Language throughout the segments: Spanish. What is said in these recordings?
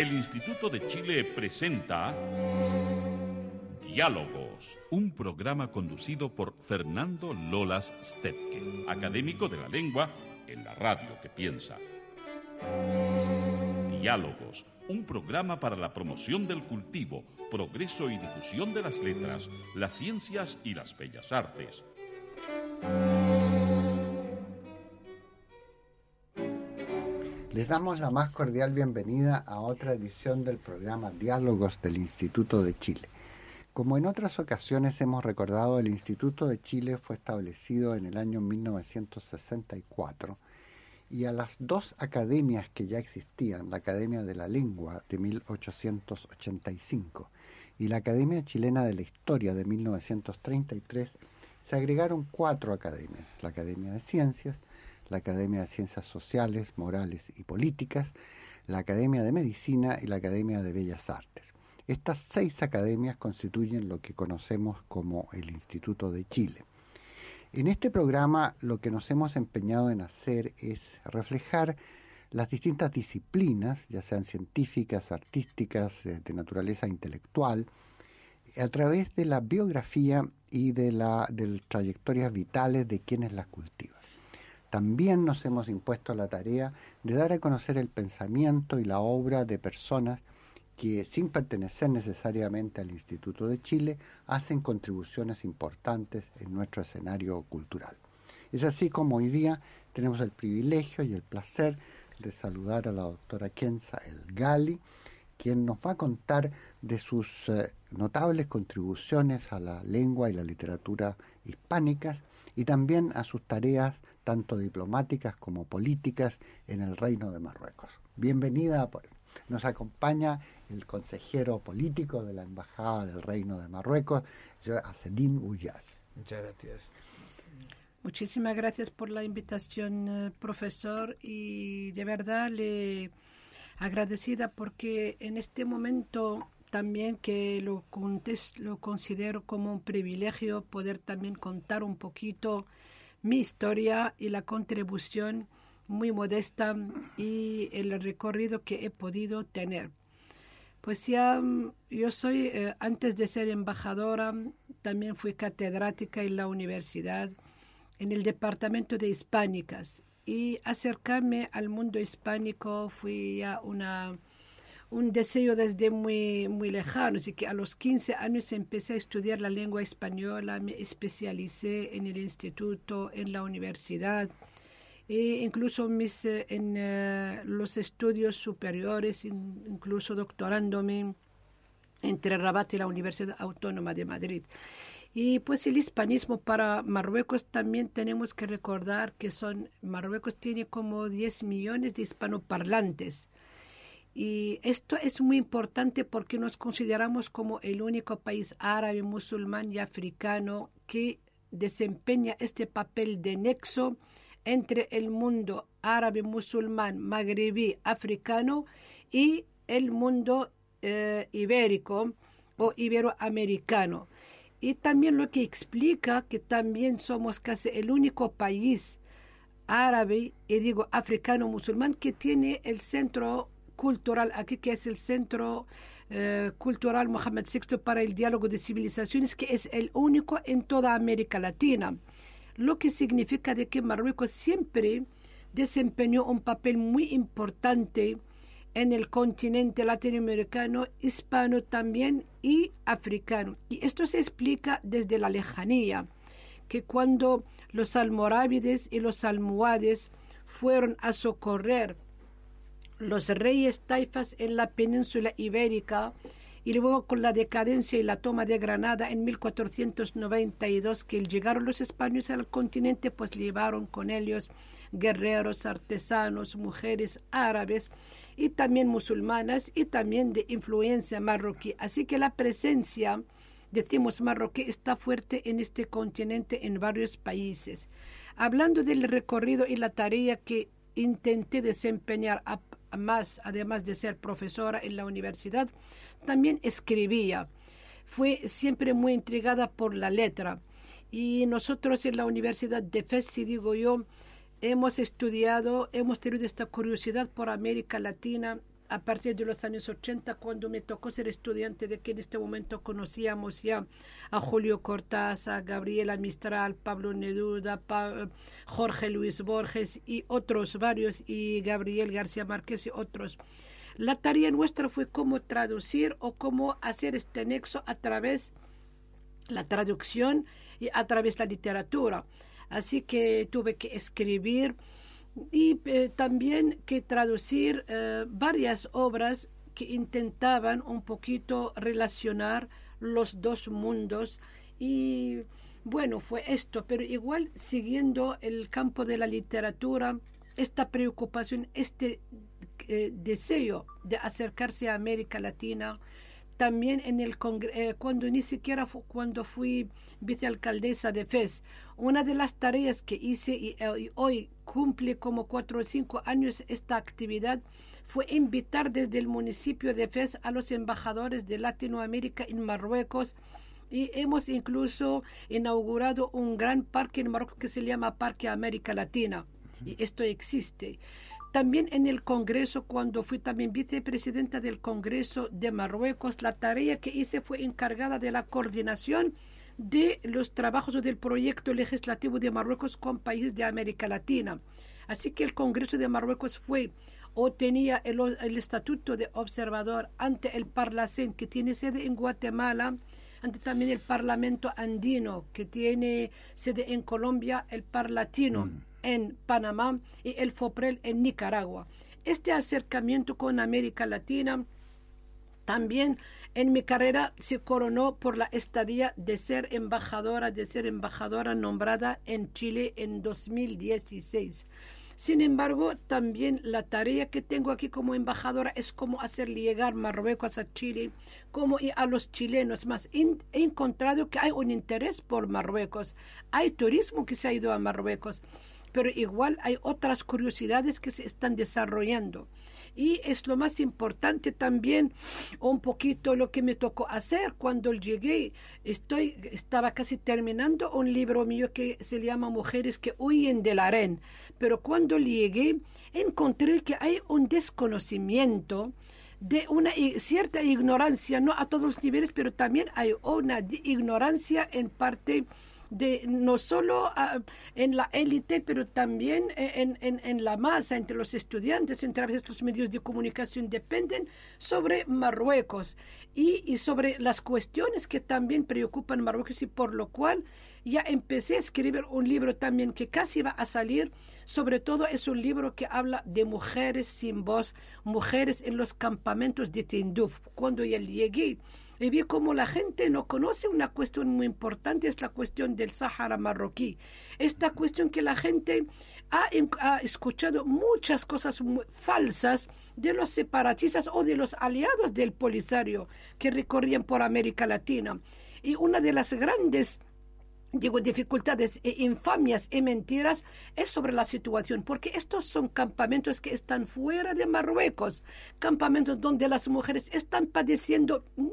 El Instituto de Chile presenta Diálogos, un programa conducido por Fernando Lolas Stepke, académico de la lengua en la radio que piensa. Diálogos, un programa para la promoción del cultivo, progreso y difusión de las letras, las ciencias y las bellas artes. Les damos la más cordial bienvenida a otra edición del programa Diálogos del Instituto de Chile. Como en otras ocasiones hemos recordado, el Instituto de Chile fue establecido en el año 1964 y a las dos academias que ya existían, la Academia de la Lengua de 1885 y la Academia Chilena de la Historia de 1933, se agregaron cuatro academias, la Academia de Ciencias, la Academia de Ciencias Sociales, Morales y Políticas, la Academia de Medicina y la Academia de Bellas Artes. Estas seis academias constituyen lo que conocemos como el Instituto de Chile. En este programa lo que nos hemos empeñado en hacer es reflejar las distintas disciplinas, ya sean científicas, artísticas, de, naturaleza intelectual, a través de la biografía y de, la, de trayectorias vitales de quienes las cultivan. También nos hemos impuesto la tarea de dar a conocer el pensamiento y la obra de personas que, sin pertenecer necesariamente al Instituto de Chile, hacen contribuciones importantes en nuestro escenario cultural. Es así como hoy día tenemos el privilegio y el placer de saludar a la doctora Kenza El Gali, quien nos va a contar de sus eh, notables contribuciones a la lengua y la literatura hispánicas y también a sus tareas tanto diplomáticas como políticas en el Reino de Marruecos. Bienvenida, nos acompaña el consejero político de la Embajada del Reino de Marruecos, Asedin Uyar. Muchas gracias. Muchísimas gracias por la invitación, eh, profesor, y de verdad le agradecida porque en este momento también que lo, lo considero como un privilegio poder también contar un poquito mi historia y la contribución muy modesta y el recorrido que he podido tener. Pues ya yo soy, eh, antes de ser embajadora, también fui catedrática en la universidad, en el departamento de hispánicas y acercarme al mundo hispánico fue ya una, un deseo desde muy, muy lejano. Así que a los 15 años empecé a estudiar la lengua española, me especialicé en el instituto, en la universidad. E incluso mis, eh, en eh, los estudios superiores, incluso doctorándome entre Rabat y la Universidad Autónoma de Madrid. Y pues el hispanismo para Marruecos también tenemos que recordar que son Marruecos tiene como 10 millones de hispanoparlantes. Y esto es muy importante porque nos consideramos como el único país árabe, musulmán y africano que desempeña este papel de nexo entre el mundo árabe, musulmán, magrebí, africano y el mundo eh, ibérico o iberoamericano. Y también lo que explica que también somos casi el único país árabe, y digo africano musulmán, que tiene el centro cultural aquí, que es el Centro eh, Cultural Mohamed VI para el Diálogo de Civilizaciones, que es el único en toda América Latina. Lo que significa de que Marruecos siempre desempeñó un papel muy importante en el continente latinoamericano, hispano también y africano. Y esto se explica desde la lejanía, que cuando los almorávides y los almohades fueron a socorrer los reyes taifas en la península ibérica, y luego con la decadencia y la toma de Granada en 1492 que llegaron los españoles al continente, pues llevaron con ellos guerreros, artesanos, mujeres árabes y también musulmanas y también de influencia marroquí. Así que la presencia, decimos marroquí, está fuerte en este continente en varios países. Hablando del recorrido y la tarea que intenté desempeñar más, además de ser profesora en la universidad, también escribía. Fue siempre muy intrigada por la letra. Y nosotros en la Universidad de Fez, digo yo, hemos estudiado, hemos tenido esta curiosidad por América Latina, a partir de los años 80, cuando me tocó ser estudiante, de que en este momento conocíamos ya a Julio Cortázar, Gabriela Mistral, Pablo Neruda, Jorge Luis Borges y otros varios, y Gabriel García Márquez y otros. La tarea nuestra fue cómo traducir o cómo hacer este nexo a través la traducción y a través de la literatura. Así que tuve que escribir y eh, también que traducir eh, varias obras que intentaban un poquito relacionar los dos mundos. Y bueno, fue esto, pero igual siguiendo el campo de la literatura, esta preocupación, este eh, deseo de acercarse a América Latina, también en el eh, cuando ni siquiera cuando fui vicealcaldesa de FES, una de las tareas que hice y, eh, hoy cumple como cuatro o cinco años esta actividad fue invitar desde el municipio de FES a los embajadores de Latinoamérica en Marruecos y hemos incluso inaugurado un gran parque en Marruecos que se llama Parque América Latina. Y esto existe. También en el Congreso, cuando fui también vicepresidenta del Congreso de Marruecos, la tarea que hice fue encargada de la coordinación de los trabajos del proyecto legislativo de Marruecos con países de América Latina. Así que el Congreso de Marruecos fue o tenía el, estatuto de observador ante el Parlacén, que tiene sede en Guatemala, ante también el Parlamento andino, que tiene sede en Colombia, el Parlatino. Mm en Panamá y el FOPREL en Nicaragua. Este acercamiento con América Latina también en mi carrera se coronó por la estadía de ser embajadora, de ser embajadora nombrada en Chile en 2016. Sin embargo, también la tarea que tengo aquí como embajadora es cómo hacer llegar Marruecos a Chile, como y a los chilenos. Más he encontrado que hay un interés por Marruecos, hay turismo que se ha ido a Marruecos pero igual hay otras curiosidades que se están desarrollando. Y es lo más importante también, un poquito lo que me tocó hacer cuando llegué. Estoy, estaba casi terminando un libro mío que se llama Mujeres que huyen del harén. Pero cuando llegué, encontré que hay un desconocimiento de una cierta ignorancia, no a todos los niveles, pero también hay una ignorancia en parte de no solo ah, en la élite, pero también en, en, en, la masa, entre los estudiantes, entre los medios de comunicación, dependen sobre Marruecos y, y sobre las cuestiones que también preocupan Marruecos y por lo cual ya empecé a escribir un libro también que casi va a salir. Sobre todo es un libro que habla de mujeres sin voz, mujeres en los campamentos de Tinduf. Cuando ya llegué y vi cómo la gente no conoce una cuestión muy importante, es la cuestión del Sahara marroquí. Esta cuestión que la gente ha escuchado muchas cosas falsas de los separatistas o de los aliados del Polisario que recorrían por América Latina. Y una de las grandes digo, dificultades e infamias y mentiras es sobre la situación, porque estos son campamentos que están fuera de Marruecos, campamentos donde las mujeres están padeciendo muy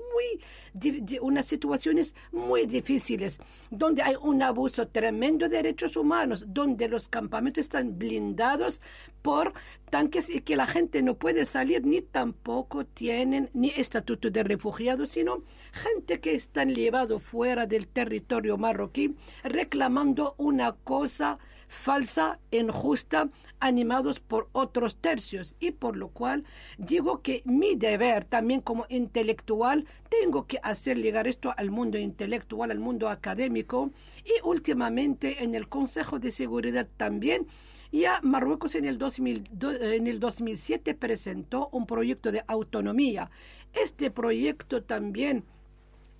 unas situaciones muy difíciles, donde hay un abuso tremendo de derechos humanos, donde los campamentos están blindados por tanques y que la gente no puede salir ni tampoco tienen ni estatuto de refugiados, sino gente que están llevados fuera del territorio marroquí reclamando una cosa falsa, injusta, animados por otros tercios. Y por lo cual digo que mi deber también como intelectual, tengo que hacer llegar esto al mundo intelectual, al mundo académico y últimamente en el Consejo de Seguridad también. Ya Marruecos en el, en el 2007 presentó un proyecto de autonomía. Este proyecto también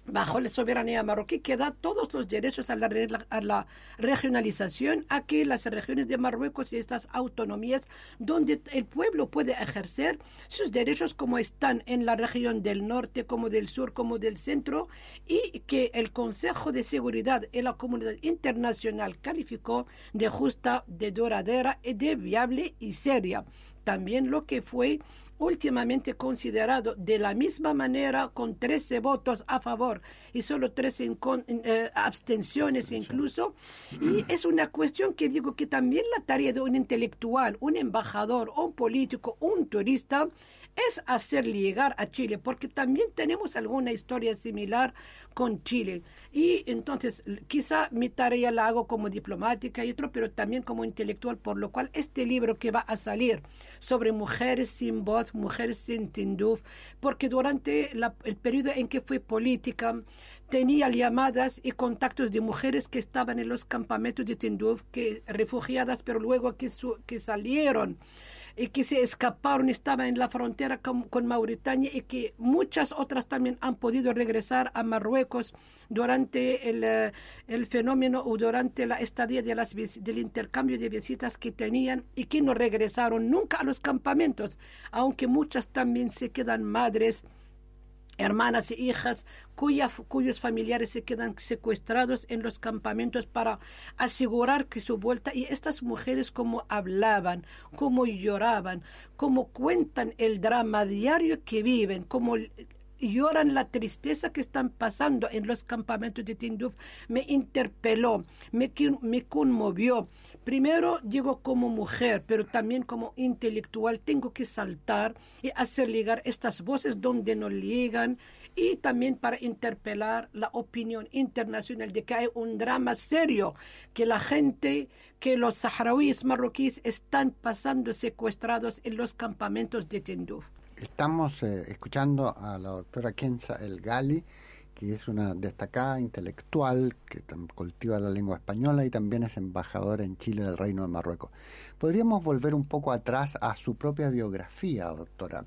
bajo la soberanía marroquí que da todos los derechos a la, regionalización, a que las regiones de Marruecos y estas autonomías donde el pueblo puede ejercer sus derechos como están en la región del norte, como del sur, como del centro, y que el Consejo de Seguridad y la comunidad internacional calificó de justa, de duradera, de viable y seria. También lo que fue últimamente considerado de la misma manera con 13 votos a favor y solo 13 eh, abstenciones incluso. Y es una cuestión que digo que también la tarea de un intelectual, un embajador, un político, un turista, es hacer llegar a Chile, porque también tenemos alguna historia similar con Chile. Y entonces, quizá mi tarea la hago como diplomática y otro, pero también como intelectual, por lo cual este libro que va a salir sobre mujeres sin voz, mujeres sin Tinduf, porque durante el periodo en que fue política, tenía llamadas y contactos de mujeres que estaban en los campamentos de Tinduf, que refugiadas, pero luego que salieron y que se escaparon, estaban en la frontera con, Mauritania y que muchas otras también han podido regresar a Marruecos durante el, eh, el fenómeno o durante la estadía de las, del intercambio de visitas que tenían y que no regresaron nunca a los campamentos, aunque muchas también se quedan madres hermanas e hijas cuyos familiares se quedan secuestrados en los campamentos para asegurar que su vuelta y estas mujeres como hablaban, como lloraban, como cuentan el drama diario que viven, como lloran la tristeza que están pasando en los campamentos de Tinduf, me interpeló, me, conmovió. Primero digo como mujer, pero también como intelectual, tengo que saltar y hacer llegar estas voces donde no llegan y también para interpelar la opinión internacional de que hay un drama serio, que la gente, que los saharauis marroquíes están pasando secuestrados en los campamentos de Tinduf. Estamos eh, escuchando a la doctora Kenza El Gali, que es una destacada intelectual que cultiva la lengua española y también es embajadora en Chile del Reino de Marruecos. Podríamos volver un poco atrás a su propia biografía, doctora.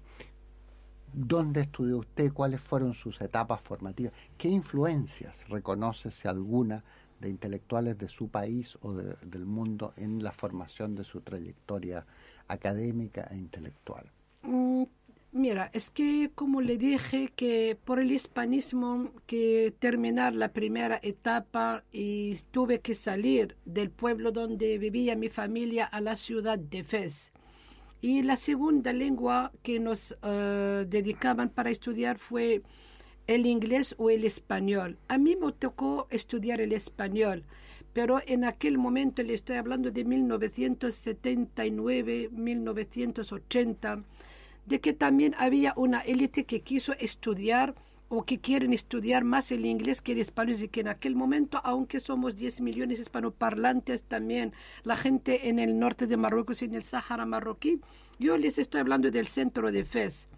¿Dónde estudió usted? ¿Cuáles fueron sus etapas formativas? ¿Qué influencias reconoce, si alguna, de intelectuales de su país o del mundo en la formación de su trayectoria académica e intelectual? Mira, es que como le dije que por el hispanismo que terminar la primera etapa y tuve que salir del pueblo donde vivía mi familia a la ciudad de Fez. Y la segunda lengua que nos eh, dedicaban para estudiar fue el inglés o el español. A mí me tocó estudiar el español, pero en aquel momento le estoy hablando de 1979, 1980 de que también había una élite que quiso estudiar o que quieren estudiar más el inglés que el español y que en aquel momento, aunque somos 10 millones hispanoparlantes también, la gente en el norte de Marruecos y en el Sáhara marroquí, yo les estoy hablando del centro de Fez.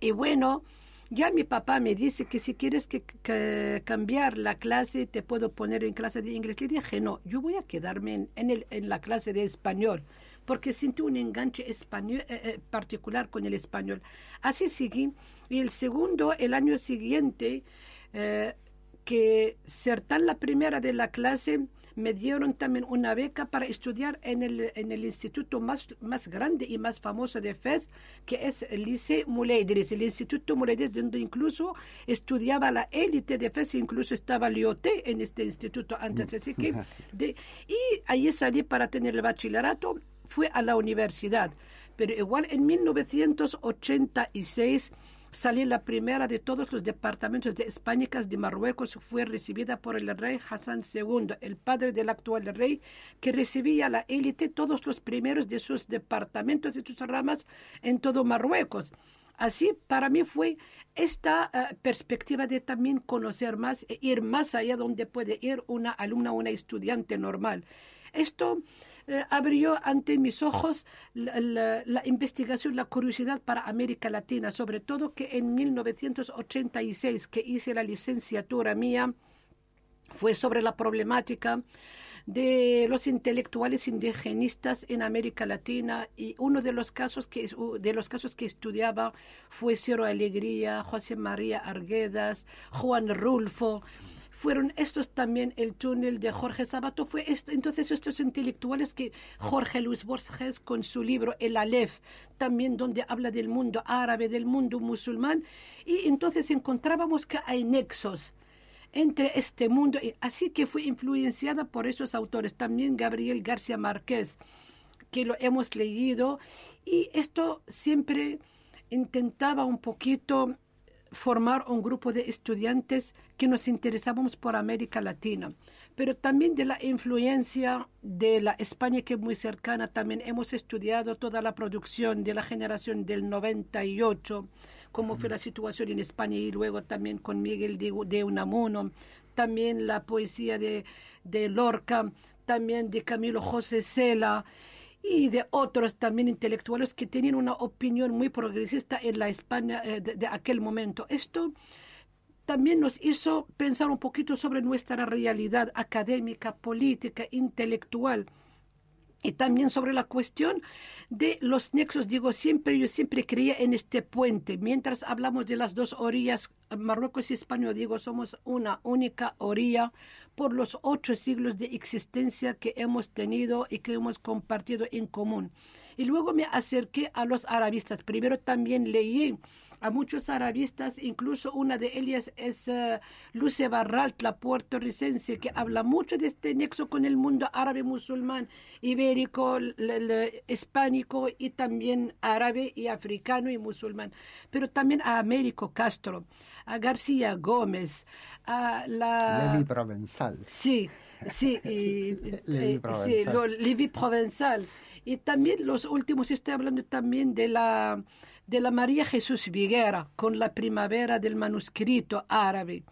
Y bueno, ya mi papá me dice que si quieres que, cambiar la clase, te puedo poner en clase de inglés. Le dije, no, yo voy a quedarme en, la clase de español porque sentí un enganche español, eh, eh, particular con el español. Así seguí. Y el segundo, el año siguiente, eh, que ser tan la primera de la clase, me dieron también una beca para estudiar en el, en el instituto más, más grande y más famoso de Fez, que es el Liceo Muleidris, el Instituto Muleidris, donde incluso estudiaba la élite de Fez, incluso estaba Lioté en este instituto antes. Así que, de, y ahí salí para tener el bachillerato fue a la universidad, pero igual en 1986 salí la primera de todos los departamentos de hispánicas de Marruecos, fue recibida por el rey Hassan II, el padre del actual rey, que recibía a la élite todos los primeros de sus departamentos y sus ramas en todo Marruecos. Así, para mí fue esta eh, perspectiva de también conocer más e ir más allá donde puede ir una alumna una estudiante normal. Esto eh, abrió ante mis ojos la, investigación, la curiosidad para América Latina, sobre todo que en 1986 que hice la licenciatura mía fue sobre la problemática de los intelectuales indigenistas en América Latina y uno de los casos que de los casos que estudiaba fue Ciro Alegría, José María Arguedas, Juan Rulfo, fueron estos también el túnel de Jorge Sabato, fue esto, entonces estos intelectuales que Jorge Luis Borges con su libro El Aleph, también donde habla del mundo árabe, del mundo musulmán, y entonces encontrábamos que hay nexos entre este mundo, así que fue influenciada por esos autores, también Gabriel García Márquez, que lo hemos leído, y esto siempre intentaba un poquito formar un grupo de estudiantes que nos interesábamos por América Latina, pero también de la influencia de la España que es muy cercana. También hemos estudiado toda la producción de la generación del 98, cómo fue la situación en España y luego también con Miguel de, Unamuno, también la poesía de, de Lorca, también de Camilo José Cela y de otros también intelectuales que tenían una opinión muy progresista en la España eh, de, aquel momento. Esto también nos hizo pensar un poquito sobre nuestra realidad académica, política, intelectual y también sobre la cuestión de los nexos, digo siempre, yo siempre creía en este puente. Mientras hablamos de las dos orillas, Marruecos y España, digo, somos una única orilla por los ocho siglos de existencia que hemos tenido y que hemos compartido en común. Y luego me acerqué a los arabistas. Primero también leí a muchos arabistas, incluso una de ellas es uh, Luce Barralt, la puertorricense, que habla mucho de este nexo con el mundo árabe musulmán, ibérico, hispánico y también árabe y africano y musulmán. Pero también a Américo Castro, a García Gómez, a la... Levi Provenzal. Sí, sí, y, Levi Provenzal. Sí, lo, Levi Provenzal. Y también los últimos, estoy hablando también de la de la María Jesús Viguera con la primavera del manuscrito árabe.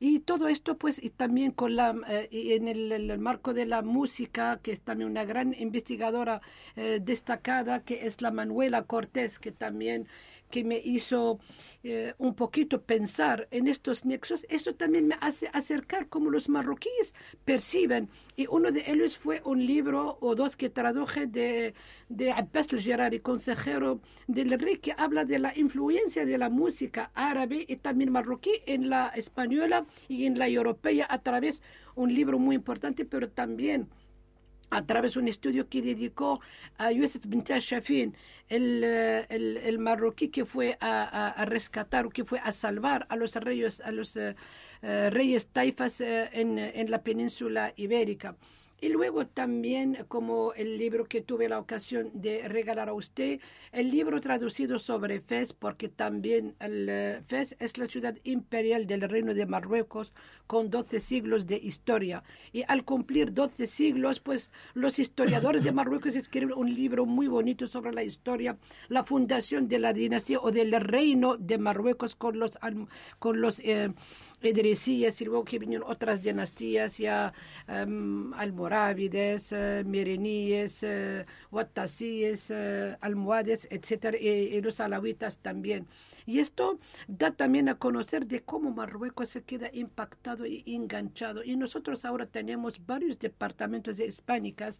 Y todo esto, pues, y también con la, eh, en el, marco de la música, que es también una gran investigadora eh, destacada, que es la Manuela Cortés, que también que me hizo eh, un poquito pensar en estos nexos, esto también me hace acercar cómo los marroquíes perciben. Y uno de ellos fue un libro o dos que traduje de, de Abbas el consejero del rey, que habla de la influencia de la música árabe y también marroquí en la española y en la europea a través un libro muy importante, pero también a través de un estudio que dedicó a Yusuf bin Shafin, el, el, el, marroquí que fue a, a, rescatar, que fue a salvar a los reyes, a los uh, reyes taifas en, en la península ibérica. Y luego también, como el libro que tuve la ocasión de regalar a usted, el libro traducido sobre Fez, porque también el eh, Fez es la ciudad imperial del Reino de Marruecos con 12 siglos de historia. Y al cumplir 12 siglos, pues los historiadores de Marruecos escriben un libro muy bonito sobre la historia, la fundación de la dinastía o del reino de Marruecos con los, con los eh, Idrisíes y luego que vinieron otras dinastías ya um, almorávides, uh, mireníes, uh, watasíes, uh, almohades, etcétera, y, los alawitas también. Y esto da también a conocer de cómo Marruecos se queda impactado y enganchado. Y nosotros ahora tenemos varios departamentos de hispánicas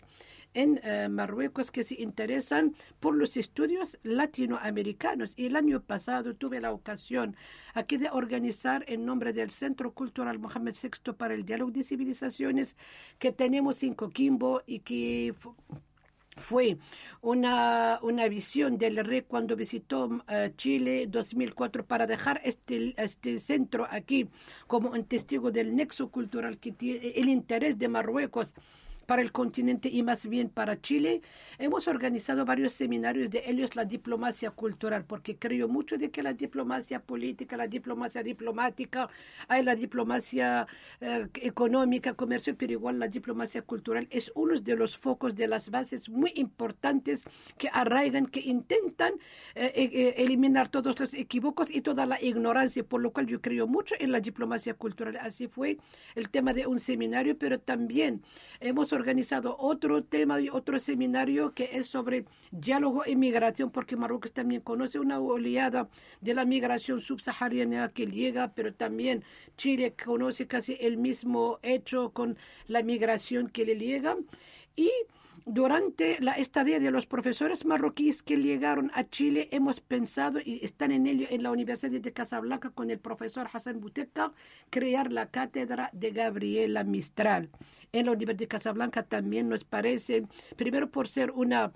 en eh, Marruecos que se interesan por los estudios latinoamericanos. Y el año pasado tuve la ocasión aquí de organizar en nombre del Centro Cultural Mohamed VI para el Diálogo de Civilizaciones que tenemos en Coquimbo y que fue una, una visión del rey cuando visitó uh, Chile 2004 para dejar este, este centro aquí como un testigo del nexo cultural que tiene el interés de Marruecos para el continente y más bien para Chile, hemos organizado varios seminarios de ellos la diplomacia cultural, porque creo mucho de que la diplomacia política, la diplomacia diplomática, hay la diplomacia eh, económica, comercio, pero igual la diplomacia cultural es uno de los focos de las bases muy importantes que arraigan, que intentan eh, eh, eliminar todos los equívocos y toda la ignorancia, por lo cual yo creo mucho en la diplomacia cultural. Así fue el tema de un seminario, pero también hemos organizado otro tema y otro seminario que es sobre diálogo e migración, porque Marruecos también conoce una oleada de la migración subsahariana que llega, pero también Chile conoce casi el mismo hecho con la migración que le llega. Y durante la estadía de los profesores marroquíes que llegaron a Chile, hemos pensado, y están en ello en la Universidad de Casablanca con el profesor Hassan Bouteca, crear la cátedra de Gabriela Mistral. En la Universidad de Casablanca también nos parece, primero por ser una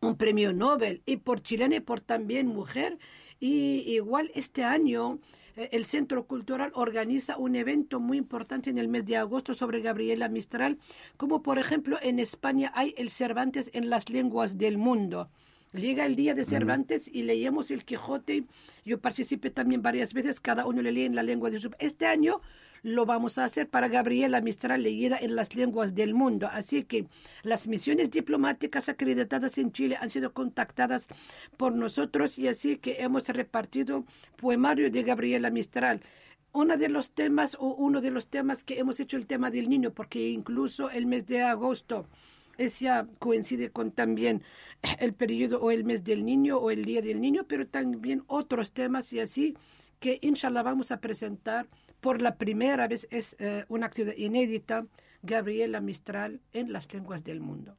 un premio Nobel y por chilena y por también mujer. Y igual este año el Centro Cultural organiza un evento muy importante en el mes de agosto sobre Gabriela Mistral, como por ejemplo en España hay el Cervantes en las lenguas del mundo. Llega el día de Cervantes y leemos el Quijote. Yo participé también varias veces, cada uno le lee en la lengua de su... Este año lo vamos a hacer para Gabriela Mistral leída en las lenguas del mundo. Así que las misiones diplomáticas acreditadas en Chile han sido contactadas por nosotros y así que hemos repartido poemario de Gabriela Mistral uno de los temas o uno de los temas que hemos hecho el tema del niño, porque incluso el mes de agosto ese coincide con también el periodo o el mes del niño o el día del niño, pero también otros temas y así que inshallah vamos a presentar por la primera vez es eh, una actividad inédita Gabriela Mistral en las lenguas del mundo.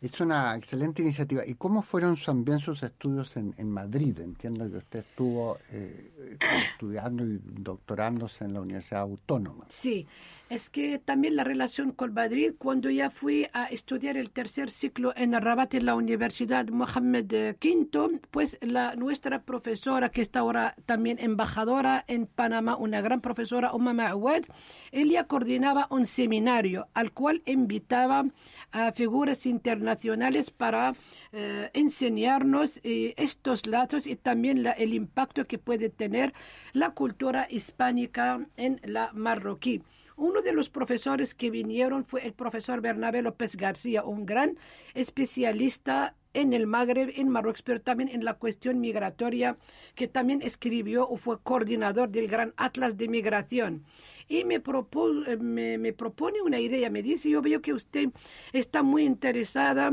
Es una excelente iniciativa. ¿Y cómo fueron también sus estudios en, en Madrid? Entiendo que usted estuvo eh, estudiando y doctorándose en la Universidad Autónoma. Sí, es que también la relación con Madrid, cuando ya fui a estudiar el tercer ciclo en Rabat en la Universidad Mohammed V, pues la, nuestra profesora, que está ahora también embajadora en Panamá, una gran profesora, Umama Awad, ella coordinaba un seminario al cual invitaba a figuras internacionales para eh, enseñarnos eh, estos datos y también el impacto que puede tener la cultura hispánica en la marroquí. Uno de los profesores que vinieron fue el profesor Bernabé López García, un gran especialista en el Magreb, en Marruecos, pero también en la cuestión migratoria, que también escribió o fue coordinador del Gran Atlas de Migración y me, eh, propone una idea, me dice, yo veo que usted está muy interesada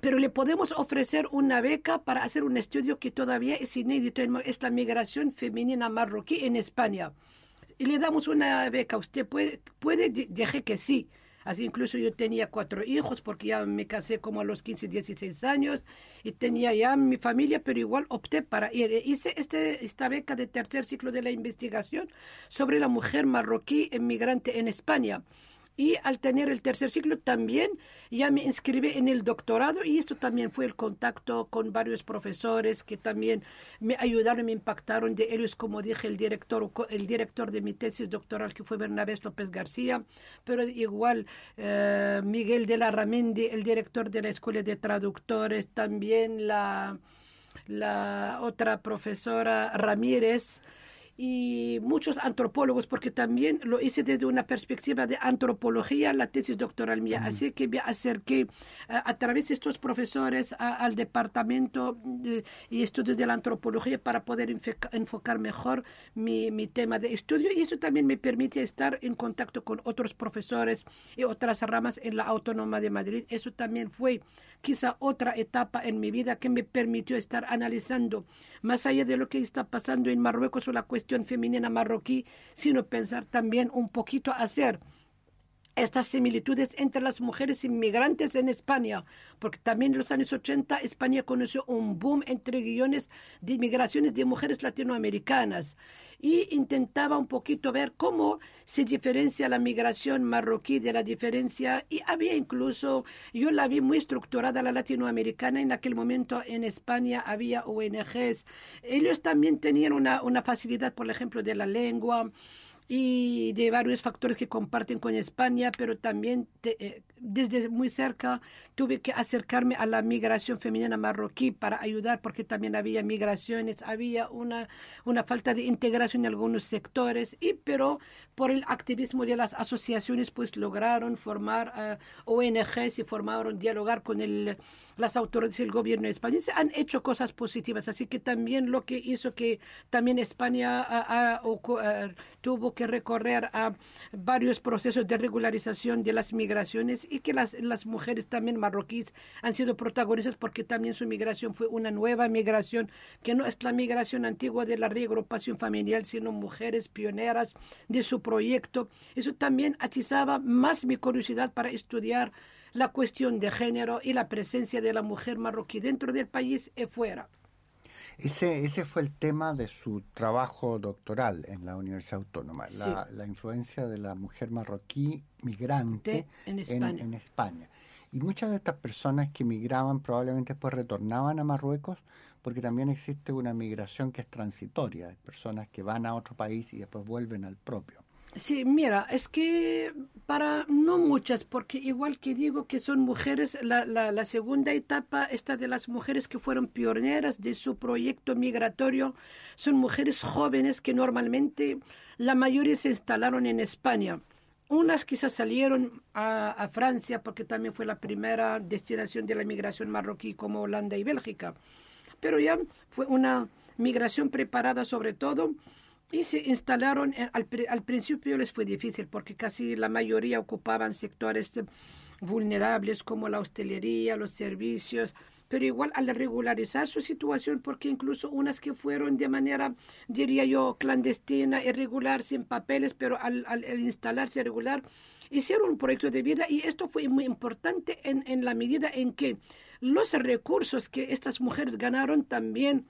pero le podemos ofrecer una beca para hacer un estudio que todavía es inédito, es la migración femenina marroquí en España. Y le damos una beca, usted puede, puede, dije que sí. Así incluso yo tenía cuatro hijos porque ya me casé como a los 15, 16 años y tenía ya mi familia, pero igual opté para ir. Hice este, esta beca de tercer ciclo de la investigación sobre la mujer marroquí emigrante en España y al tener el tercer ciclo también ya me inscribí en el doctorado y esto también fue el contacto con varios profesores que también me ayudaron, me impactaron de ellos, como dije, el director, el director de mi tesis doctoral que fue Bernabé López García, pero igual eh, Miguel de la Ramendi, el director de la Escuela de Traductores, también la, la otra profesora Ramírez, y muchos antropólogos, porque también lo hice desde una perspectiva de antropología, la tesis doctoral mía. Así que me acerqué a, a través de estos profesores al departamento de, y estudios de la antropología para poder enfocar mejor mi, mi, tema de estudio y eso también me permite estar en contacto con otros profesores y otras ramas en la Autónoma de Madrid. Eso también fue quizá otra etapa en mi vida que me permitió estar analizando más allá de lo que está pasando en Marruecos o la cuestión femenina marroquí, sino pensar también un poquito hacer estas similitudes entre las mujeres inmigrantes en España, porque también en los años 80 España conoció un boom entre guiones de inmigraciones de mujeres latinoamericanas y intentaba un poquito ver cómo se diferencia la migración marroquí de la diferencia y había incluso, yo la vi muy estructurada la latinoamericana, en aquel momento en España había ONGs, ellos también tenían una, una facilidad, por ejemplo, de la lengua, y de varios factores que comparten con España, pero también eh, desde muy cerca tuve que acercarme a la migración femenina marroquí para ayudar porque también había migraciones, había una, una falta de integración en algunos sectores, y pero por el activismo de las asociaciones pues lograron formar uh, eh, ONGs y formaron dialogar con el, las autoridades del gobierno español. Han hecho cosas positivas, así que también lo que hizo que también España uh, tuvo que recorrer a varios procesos de regularización de las migraciones y que las, las mujeres también marroquíes han sido protagonistas porque también su migración fue una nueva migración, que no es la migración antigua de la reagrupación familiar, sino mujeres pioneras de su proyecto. Eso también atizaba más mi curiosidad para estudiar la cuestión de género y la presencia de la mujer marroquí dentro del país y fuera. Ese, ese fue el tema de su trabajo doctoral en la Universidad Autónoma, la, la, influencia de la mujer marroquí migrante en España. En, España. Y muchas de estas personas que migraban probablemente después retornaban a Marruecos porque también existe una migración que es transitoria, personas que van a otro país y después vuelven al propio. Sí, mira, es que para no muchas, porque igual que digo que son mujeres, la, la, segunda etapa, esta de las mujeres que fueron pioneras de su proyecto migratorio, son mujeres jóvenes que normalmente la mayoría se instalaron en España. Unas quizás salieron a, a Francia porque también fue la primera destinación de la migración marroquí como Holanda y Bélgica. Pero ya fue una migración preparada sobre todo y se instalaron, al, al, principio les fue difícil porque casi la mayoría ocupaban sectores vulnerables como la hostelería, los servicios, pero igual al regularizar su situación, porque incluso unas que fueron de manera, diría yo, clandestina, irregular, sin papeles, pero al, al, instalarse regular, hicieron un proyecto de vida. Y esto fue muy importante en, en la medida en que los recursos que estas mujeres ganaron también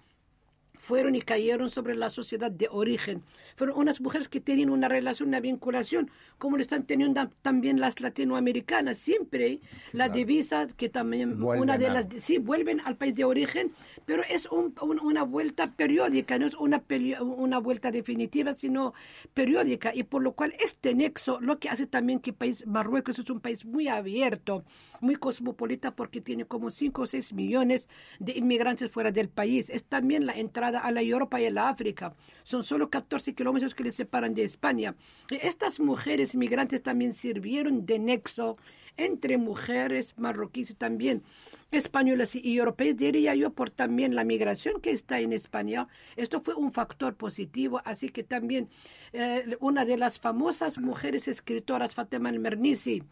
fueron y cayeron sobre la sociedad de origen. Fueron unas mujeres que tenían una relación, una vinculación, como lo están teniendo también las latinoamericanas. Siempre la divisa, que también una de las... Sí, vuelven al país de origen, pero es una vuelta periódica, no es una, una vuelta definitiva, sino periódica. Y por lo cual este nexo, lo que hace también que país Marruecos es un país muy abierto, muy cosmopolita, porque tiene como 5 o 6 millones de inmigrantes fuera del país. Es también la entrada a la Europa y a la África. Son solo 14 kilómetros que les separan de España. Estas mujeres migrantes también sirvieron de nexo entre mujeres marroquíes también españolas y europeas, diría yo, por también la migración que está en España. Esto fue un factor positivo, así que también eh, una de las famosas mujeres escritoras, Fatima al-Mernisi,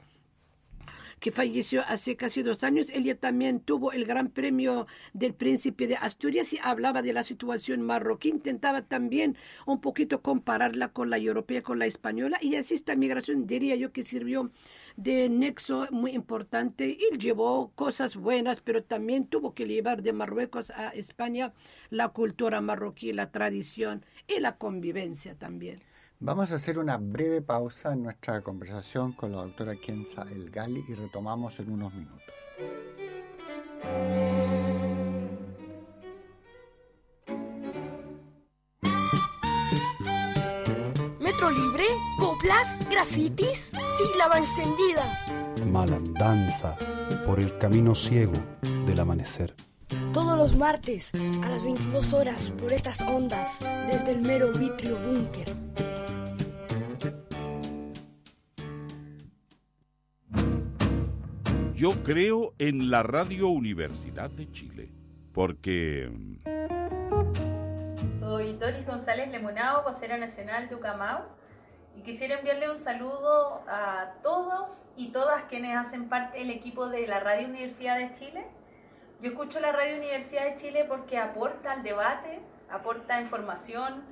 que falleció hace casi dos años. Ella también tuvo el gran premio del príncipe de Asturias y hablaba de la situación marroquí. Intentaba también un poquito compararla con la europea, con la española. Y así esta migración, diría yo, que sirvió de nexo muy importante y llevó cosas buenas, pero también tuvo que llevar de Marruecos a España la cultura marroquí, la tradición y la convivencia también. Vamos a hacer una breve pausa en nuestra conversación con la doctora Kenza El Gali y retomamos en unos minutos. Metro libre, coplas, grafitis, sílaba encendida. Malandanza por el camino ciego del amanecer. Todos los martes a las 22 horas por estas ondas desde el mero vitrio búnker. Yo creo en la Radio Universidad de Chile, porque... Soy Doris González Lemonao, vocera nacional de Ucamau, y quisiera enviarle un saludo a todos y todas quienes hacen parte del equipo de la Radio Universidad de Chile. Yo escucho la Radio Universidad de Chile porque aporta al debate, aporta información,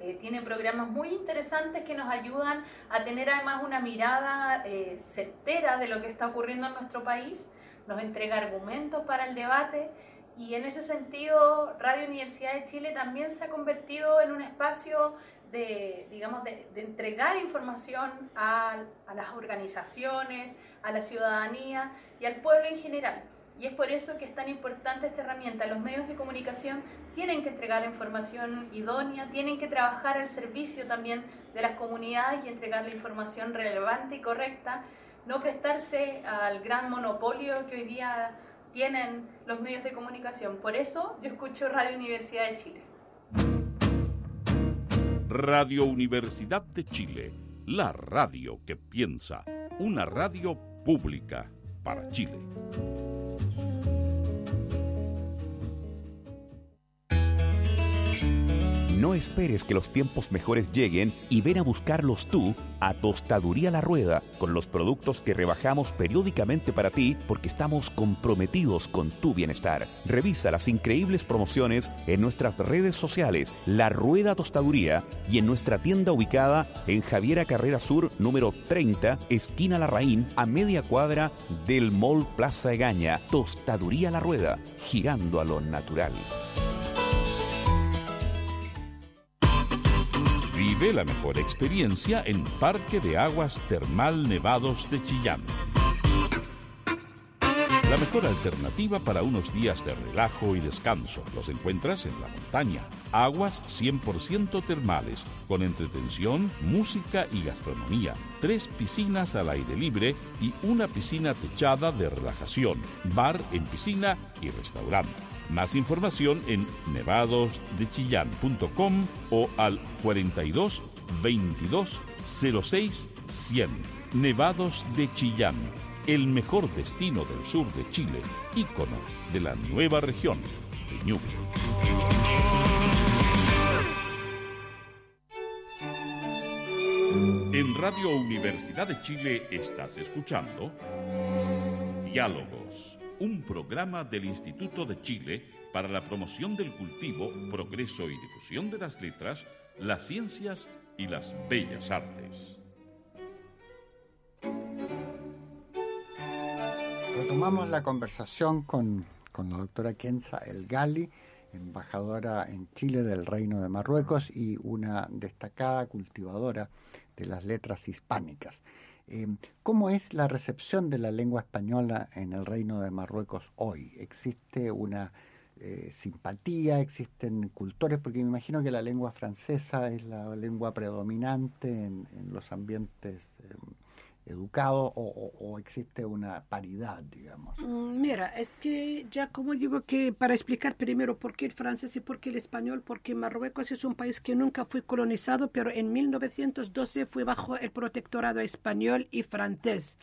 eh, tiene programas muy interesantes que nos ayudan a tener además una mirada eh, certera de lo que está ocurriendo en nuestro país, nos entrega argumentos para el debate y en ese sentido Radio Universidad de Chile también se ha convertido en un espacio de, digamos, de, entregar información a las organizaciones, a la ciudadanía y al pueblo en general. Y es por eso que es tan importante esta herramienta. Los medios de comunicación tienen que entregar la información idónea, tienen que trabajar al servicio también de las comunidades y entregar la información relevante y correcta, no prestarse al gran monopolio que hoy día tienen los medios de comunicación. Por eso yo escucho Radio Universidad de Chile. Radio Universidad de Chile, la radio que piensa, una radio pública para Chile. No esperes que los tiempos mejores lleguen y ven a buscarlos tú a Tostaduría La Rueda con los productos que rebajamos periódicamente para ti porque estamos comprometidos con tu bienestar. Revisa las increíbles promociones en nuestras redes sociales La Rueda Tostaduría y en nuestra tienda ubicada en Javiera Carrera Sur número 30, esquina Larraín, a media cuadra del Mall Plaza Egaña. Tostaduría La Rueda, girando a lo natural. Vive la mejor experiencia en Parque de Aguas Termal Nevados de Chillán. La mejor alternativa para unos días de relajo y descanso. Los encuentras en la montaña. Aguas 100% termales, con entretención, música y gastronomía. Tres piscinas al aire libre y una piscina techada de relajación. Bar en piscina y restaurante. Más información en nevadosdechillán.com o al 42 22 06 100. Nevados de Chillán el mejor destino del sur de Chile, ícono de la nueva región de Ñuble. En Radio Universidad de Chile estás escuchando Diálogos, un programa del Instituto de Chile para la promoción del cultivo, progreso y difusión de las letras, las ciencias y las bellas artes. Retomamos la conversación con, la doctora Kenza El Gali, embajadora en Chile del Reino de Marruecos y una destacada cultivadora de las letras hispánicas. Eh, ¿Cómo es la recepción de la lengua española en el Reino de Marruecos hoy? ¿Existe una eh, simpatía? ¿Existen cultores? Porque me imagino que la lengua francesa es la lengua predominante en, los ambientes eh, educado o, existe una paridad, digamos? Mm, mira, es que ya como digo que para explicar primero por qué el francés y por qué el español, porque Marruecos es un país que nunca fue colonizado, pero en 1912 fue bajo el protectorado español y francés.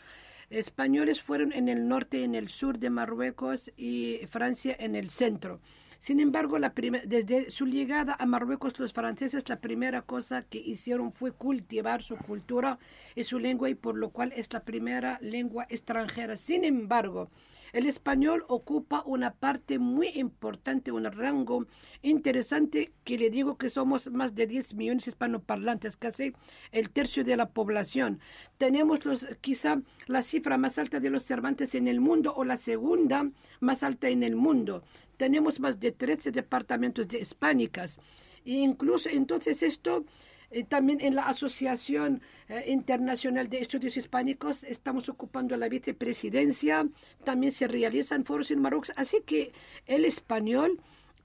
Españoles fueron en el norte y en el sur de Marruecos y Francia en el centro. Sin embargo, la desde su llegada a Marruecos, los franceses la primera cosa que hicieron fue cultivar su cultura y su lengua y por lo cual es la primera lengua extranjera. Sin embargo, el español ocupa una parte muy importante, un rango interesante que le digo que somos más de 10 millones hispanoparlantes, casi el tercio de la población. Tenemos los, quizá la cifra más alta de los Cervantes en el mundo o la segunda más alta en el mundo tenemos más de 13 departamentos de hispánicas. E incluso entonces esto eh, también en la Asociación eh, Internacional de Estudios Hispánicos estamos ocupando la vicepresidencia, también se realizan foros en Marruecos, así que el español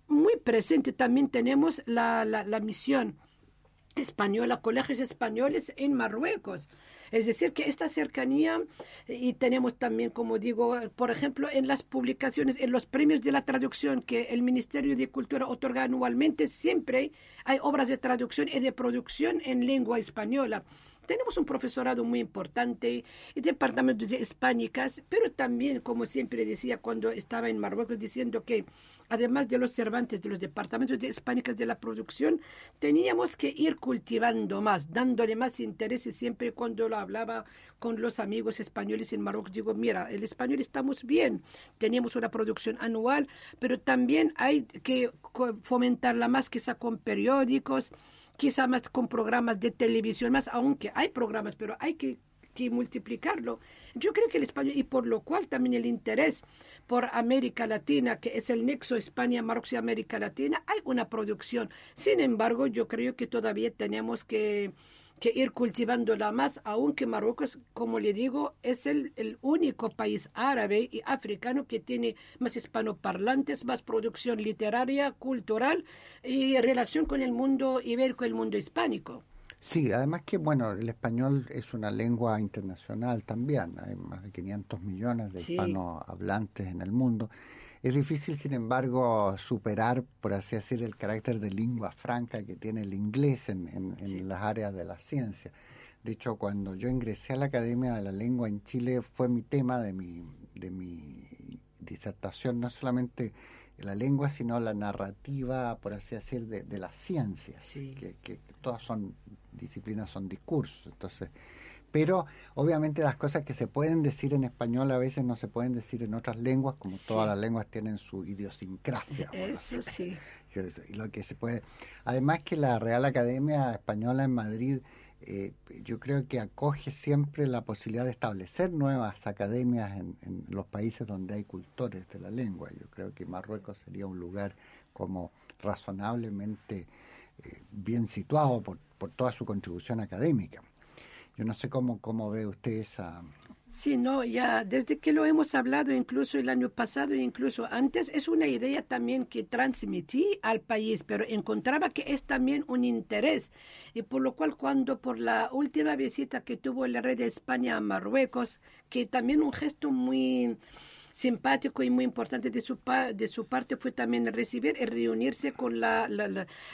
muy presente, también tenemos la, la, la misión española, colegios españoles en Marruecos. Es decir, que esta cercanía, y tenemos también, como digo, por ejemplo, en las publicaciones, en los premios de la traducción que el Ministerio de Cultura otorga anualmente, siempre hay obras de traducción y de producción en lengua española. Tenemos un profesorado muy importante y departamentos de hispánicas, pero también, como siempre decía cuando estaba en Marruecos, diciendo que además de los Cervantes, de los departamentos de hispánicas de la producción, teníamos que ir cultivando más, dándole más interés y siempre cuando lo hablaba con los amigos españoles en Marruecos, digo, mira, el español estamos bien, tenemos una producción anual, pero también hay que fomentarla más quizá con periódicos, quizá más con programas de televisión, más aunque hay programas, pero hay que, multiplicarlo. Yo creo que el español, y por lo cual también el interés por América Latina, que es el nexo España, Marruecos y América Latina, hay una producción. Sin embargo, yo creo que todavía tenemos que que ir cultivándola más, aunque Marruecos, como le digo, es el, el, único país árabe y africano que tiene más hispanoparlantes, más producción literaria, cultural y relación con el mundo ibérico el mundo hispánico. Sí, además que, bueno, el español es una lengua internacional también, hay más de 500 millones de hispanohablantes en el mundo es difícil, sin embargo, superar, por así decir, el carácter de lengua franca que tiene el inglés en, en, las áreas de la ciencia. De hecho, cuando yo ingresé a la Academia de la Lengua en Chile, fue mi tema de mi, de mi disertación, no solamente la lengua, sino la narrativa, por así decir, de, de las ciencias, que, que, todas son disciplinas, son discursos. Entonces, pero obviamente las cosas que se pueden decir en español a veces no se pueden decir en otras lenguas, como todas las lenguas tienen su idiosincrasia. Eso sí. Y lo que se puede. Además que la Real Academia Española en Madrid, eh, yo creo que acoge siempre la posibilidad de establecer nuevas academias en, los países donde hay cultores de la lengua. Yo creo que Marruecos sería un lugar como razonablemente eh, bien situado por, por toda su contribución académica. Yo no sé cómo, cómo ve usted esa... Sí, no, ya desde que lo hemos hablado incluso el año pasado incluso antes, es una idea también que transmití al país, pero encontraba que es también un interés. Y por lo cual cuando por la última visita que tuvo la red de España a Marruecos, que también un gesto muy simpático y muy importante de su, de su parte fue también recibir y reunirse con la,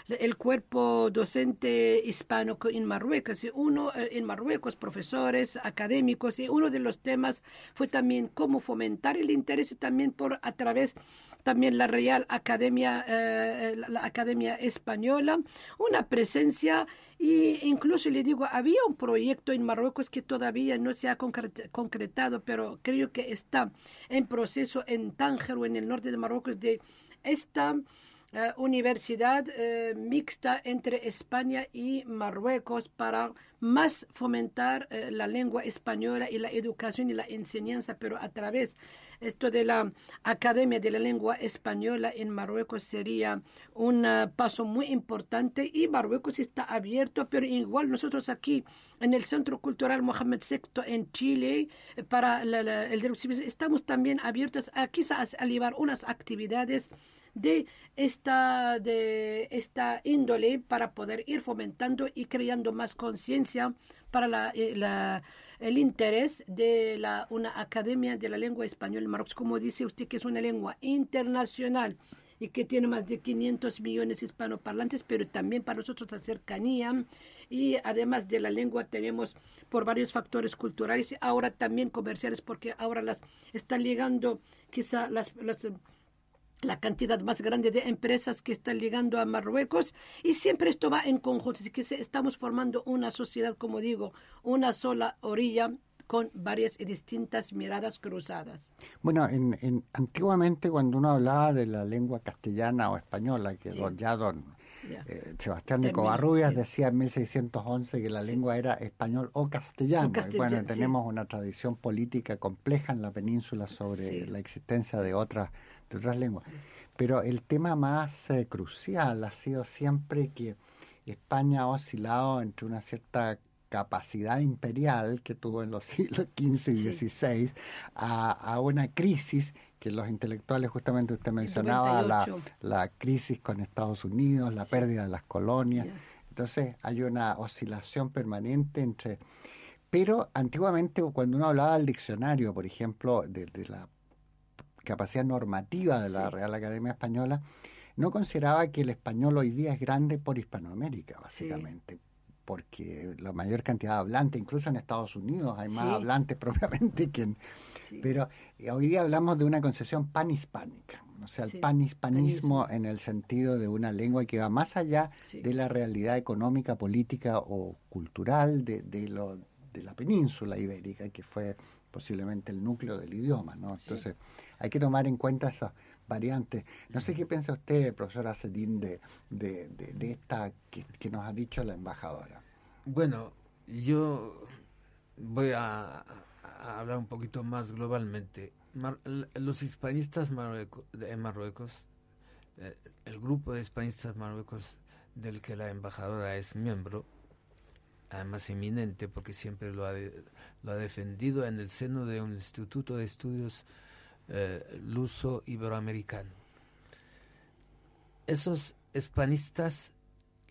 el cuerpo docente hispano en Marruecos. Y uno eh, en Marruecos, profesores, académicos, y uno de los temas fue también cómo fomentar el interés también por a través también la Real Academia, eh, la Academia Española, una presencia y incluso le digo, había un proyecto en Marruecos que todavía no se ha concretado, pero creo que está en proceso en Tánger o en el norte de Marruecos de esta eh, universidad eh, mixta entre España y Marruecos para más fomentar la lengua española y la educación y la enseñanza, pero a través esto de la Academia de la Lengua Española en Marruecos sería un ah, paso muy importante y Marruecos está abierto, pero igual nosotros aquí en el Centro Cultural Mohamed VI en Chile para el derecho estamos también abiertos a quizás a llevar unas actividades de esta, de esta índole para poder ir fomentando y creando más conciencia para la, eh, la el interés de la, una academia de la lengua española en Marruecos, como dice usted, que es una lengua internacional y que tiene más de 500 millones hispanoparlantes, pero también para nosotros la cercanía y además de la lengua tenemos por varios factores culturales y ahora también comerciales porque ahora las están llegando quizá las, las la cantidad más grande de empresas que están llegando a Marruecos y siempre esto va en conjunto, así que estamos formando una sociedad, como digo, una sola orilla con varias y distintas miradas cruzadas. Bueno, en, antiguamente cuando uno hablaba de la lengua castellana o española, que ya don eh, Sebastián de Covarrubias decía en 1611 que la lengua era español o castellano. y bueno, tenemos una tradición política compleja en la península sobre la existencia de otras de otras lenguas. Pero el tema más eh, crucial ha sido siempre que España ha oscilado entre una cierta capacidad imperial que tuvo en los siglos XV y XVI a, una crisis que los intelectuales, justamente usted mencionaba, la, la, crisis con Estados Unidos, la pérdida de las colonias. Entonces hay una oscilación permanente entre... Pero antiguamente cuando uno hablaba del diccionario, por ejemplo, de la capacidad normativa de la Real Academia Española, no consideraba que el español hoy día es grande por Hispanoamérica, básicamente. Porque la mayor cantidad de hablantes, incluso en Estados Unidos, hay más hablantes propiamente que en. Pero eh, hoy día hablamos de una concepción panhispánica, o sea, el panhispanismo en el sentido de una lengua que va más allá de la realidad económica, política o cultural de, de, lo, de la península ibérica, que fue posiblemente el núcleo del idioma, ¿no? Entonces, hay que tomar en cuenta esas variantes. No sé qué piensa usted, profesora Cedín, de, de, de, esta que, nos ha dicho la embajadora. Bueno, yo voy a, hablar un poquito más globalmente. los hispanistas en Marruecos, eh, el grupo de hispanistas Marruecos del que la embajadora es miembro, además eminente porque siempre lo ha, lo ha defendido en el seno de un instituto de estudios eh, luso iberoamericano. Esos hispanistas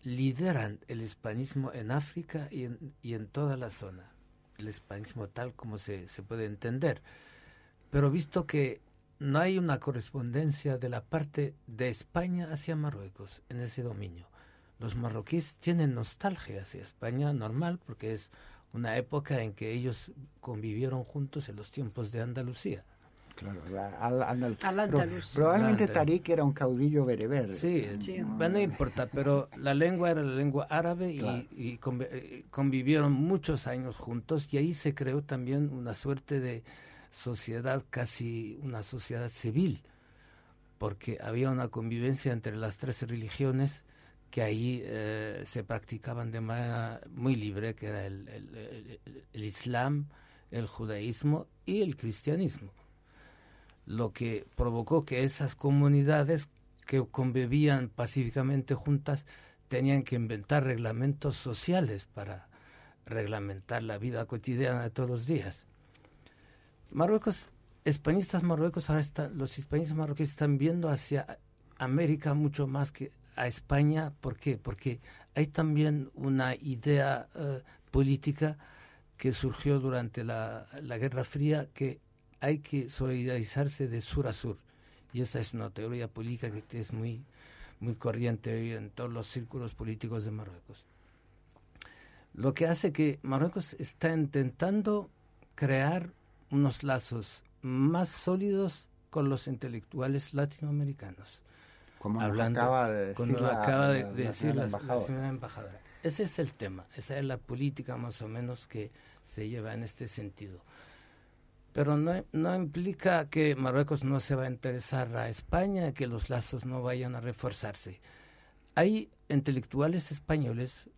lideran el hispanismo en África y en, y en toda la zona, el hispanismo tal como se, se puede entender. Pero visto que no hay una correspondencia de la parte de España hacia Marruecos en ese dominio, los marroquíes tienen nostalgia hacia España normal porque es una época en que ellos convivieron juntos en los tiempos de Andalucía. Claro, al, andaluz. probablemente Tariq era un caudillo bereber. Sí, no importa, pero la lengua era la lengua árabe y, eh, convivieron muchos años juntos y ahí se creó también una suerte de sociedad, casi una sociedad civil, porque había una convivencia entre las tres religiones que ahí eh, se practicaban de manera muy libre, que era el, el, Islam, el judaísmo y el cristianismo. Lo que provocó que esas comunidades que convivían pacíficamente juntas tenían que inventar reglamentos sociales para reglamentar la vida cotidiana de todos los días. Marruecos, españistas marruecos, ahora están, los hispanistas marroquíes están viendo hacia América mucho más que a España. ¿Por qué? Porque hay también una idea eh, política que surgió durante la, la, Guerra Fría que hay que solidarizarse de sur a sur. Y esa es una teoría política que es muy, muy corriente hoy en todos los círculos políticos de Marruecos. Lo que hace que Marruecos está intentando crear unos lazos más sólidos con los intelectuales latinoamericanos. Como Hablando, acaba de decir, la, acaba de, decir la, señora embajadora. Ese es el tema, esa es la política más o menos que se lleva en este sentido. Pero no, no implica que Marruecos no se va a interesar a España, que los lazos no vayan a reforzarse. Hay intelectuales españoles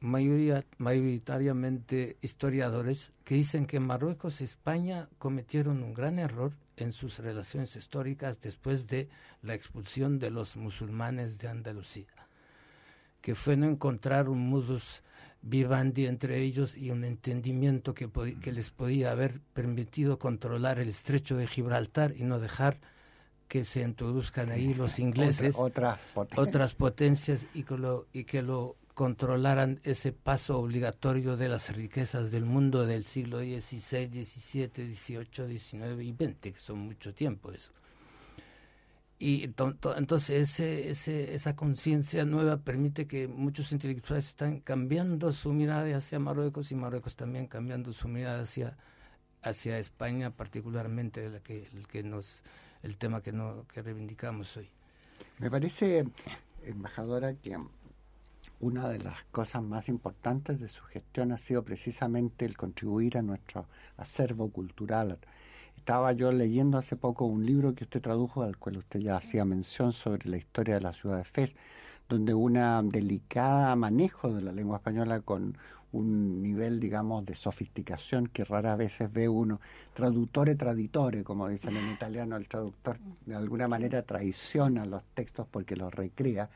mayoritariamente historiadores que dicen que Marruecos y España cometieron un gran error en sus relaciones históricas después de la expulsión de los musulmanes de Andalucía, que fue no encontrar un modus vivendi entre ellos y un entendimiento que, que les podía haber permitido controlar el estrecho de Gibraltar y no dejar que se introduzcan ahí los ingleses, otras potencias, otras potencias y, que lo, y que lo controlaran ese paso obligatorio de las riquezas del mundo del siglo XVI, XVII, XVIII, XIX y XX, que son mucho tiempo eso. Y entonces ese, ese, esa conciencia nueva permite que muchos intelectuales están cambiando su mirada hacia Marruecos y Marruecos también cambiando su mirada hacia, hacia España, particularmente el que, el que nos el tema que no que reivindicamos hoy. Me parece, embajadora, que una de las cosas más importantes de su gestión ha sido precisamente el contribuir a nuestro acervo cultural. Estaba yo leyendo hace poco un libro que usted tradujo, al cual usted ya hacía mención sobre la historia de la ciudad de Fez, donde una delicada manejo de la lengua española con un nivel, digamos, de sofisticación que rara veces ve uno. Traductore traditore, como dicen en italiano, el traductor de alguna manera traiciona los textos porque los recrea.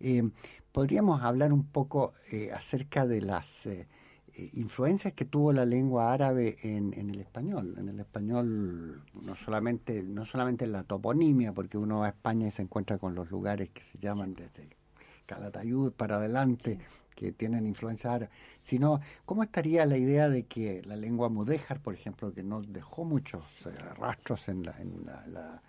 Eh, podríamos hablar un poco eh, acerca de las eh, influencias que tuvo la lengua árabe en, el español. En el español no solamente, no solamente en la toponimia, porque uno va a España y se encuentra con los lugares que se llaman desde Calatayud para adelante, que tienen influencia árabe, sino cómo estaría la idea de que la lengua mudéjar, por ejemplo, que no dejó muchos rastros en la, en la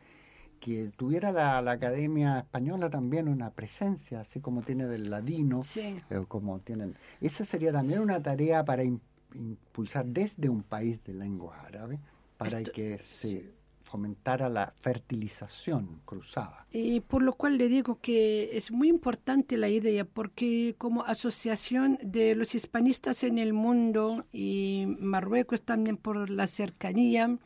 que tuviera la, Academia Española también una presencia, así como tiene del ladino, eh, como tienen. Esa sería también una tarea para impulsar desde un país de lengua árabe, para que se fomentara la fertilización cruzada. Y por lo cual le digo que es muy importante la idea, porque como asociación de los hispanistas en el mundo y Marruecos también por la cercanía,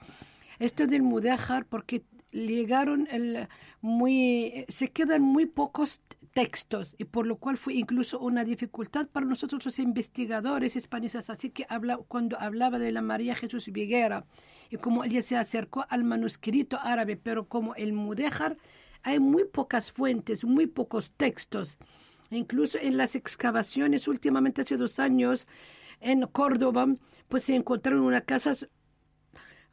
esto del Mudejar, porque llegaron el, muy, se quedan muy pocos textos y por lo cual fue incluso una dificultad para nosotros los investigadores hispanistas. Así que habla, cuando hablaba de la María Jesús Viguera y como ella se acercó al manuscrito árabe, pero como el Mudéjar, hay muy pocas fuentes, muy pocos textos. Incluso en las excavaciones últimamente hace dos años en Córdoba, pues se encontraron unas casas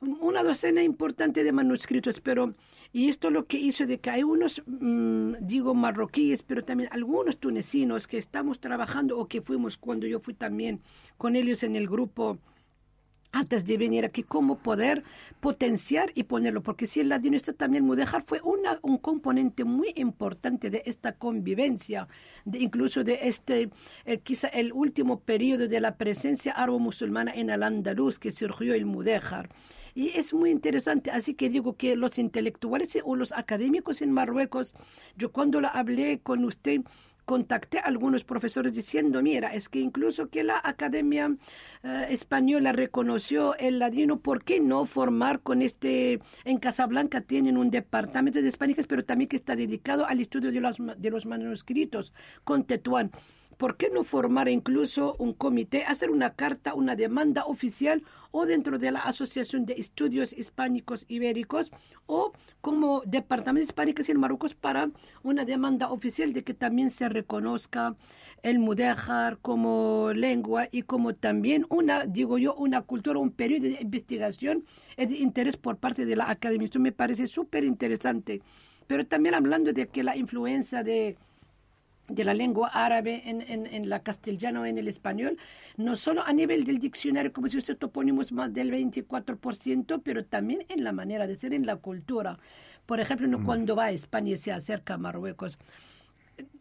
una docena importante de manuscritos, pero y esto lo que hizo de que hay unos, mm, digo, marroquíes, pero también algunos tunecinos que estamos trabajando o que fuimos cuando yo fui también con ellos en el grupo antes de venir aquí, cómo poder potenciar y ponerlo, porque si el ladino está también Mudejar fue una, un componente muy importante de esta convivencia, incluso de este, eh, quizá el último periodo de la presencia árabe-musulmana en el Andaluz, que surgió el Mudejar. Y es muy interesante, así que digo que los intelectuales o los académicos en Marruecos, yo cuando la hablé con usted, contacté a algunos profesores diciendo, mira, es que incluso que la Academia eh, Española reconoció el ladino, ¿por qué no formar con este, en Casablanca tienen un departamento de hispánicas, pero también que está dedicado al estudio de los, de los manuscritos con Tetuán? ¿Por qué no formar incluso un comité, hacer una carta, una demanda oficial o dentro de la Asociación de Estudios Hispánicos Ibéricos o como Departamento Hispánico en Marruecos para una demanda oficial de que también se reconozca el mudéjar como lengua y como también una, digo yo, una cultura, un periodo de investigación de interés por parte de la academia. Esto me parece súper interesante. Pero también hablando de que la influencia de, de la lengua árabe en, en, en, la castellano en el español, no solo a nivel del diccionario, como si usted topónimos más del 24%, pero también en la manera de ser, en la cultura. Por ejemplo, mm. cuando va a España y se acerca a Marruecos,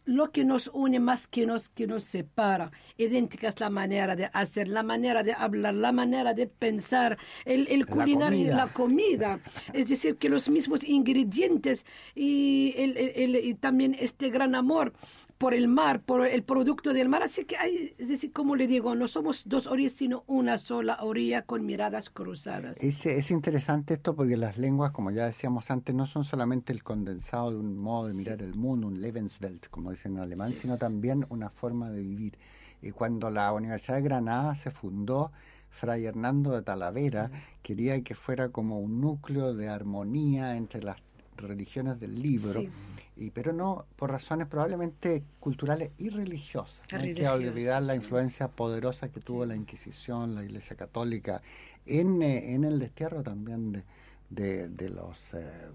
lo que nos une más que nos, que nos separa. Idéntica es la manera de hacer, la manera de hablar, la manera de pensar, el, el culinario, la comida. Es decir, que los mismos ingredientes y, el, el, y también este gran amor por el mar, por el producto del mar. Así que hay, es decir, como le digo, no somos dos orillas, sino una sola orilla con miradas cruzadas. Es, es interesante esto porque las lenguas, como ya decíamos antes, no son solamente el condensado de un modo de mirar el mundo, un Lebenswelt, como dicen en alemán, sí. sino también una forma de vivir. Y cuando la Universidad de Granada se fundó, Fray Hernando de Talavera quería que fuera como un núcleo de armonía entre las religiones del libro. Sí y, pero no por razones probablemente culturales y religiosas. No hay que olvidar la influencia poderosa que tuvo la Inquisición, la Iglesia Católica, en, eh, en el destierro también de, de, de los eh,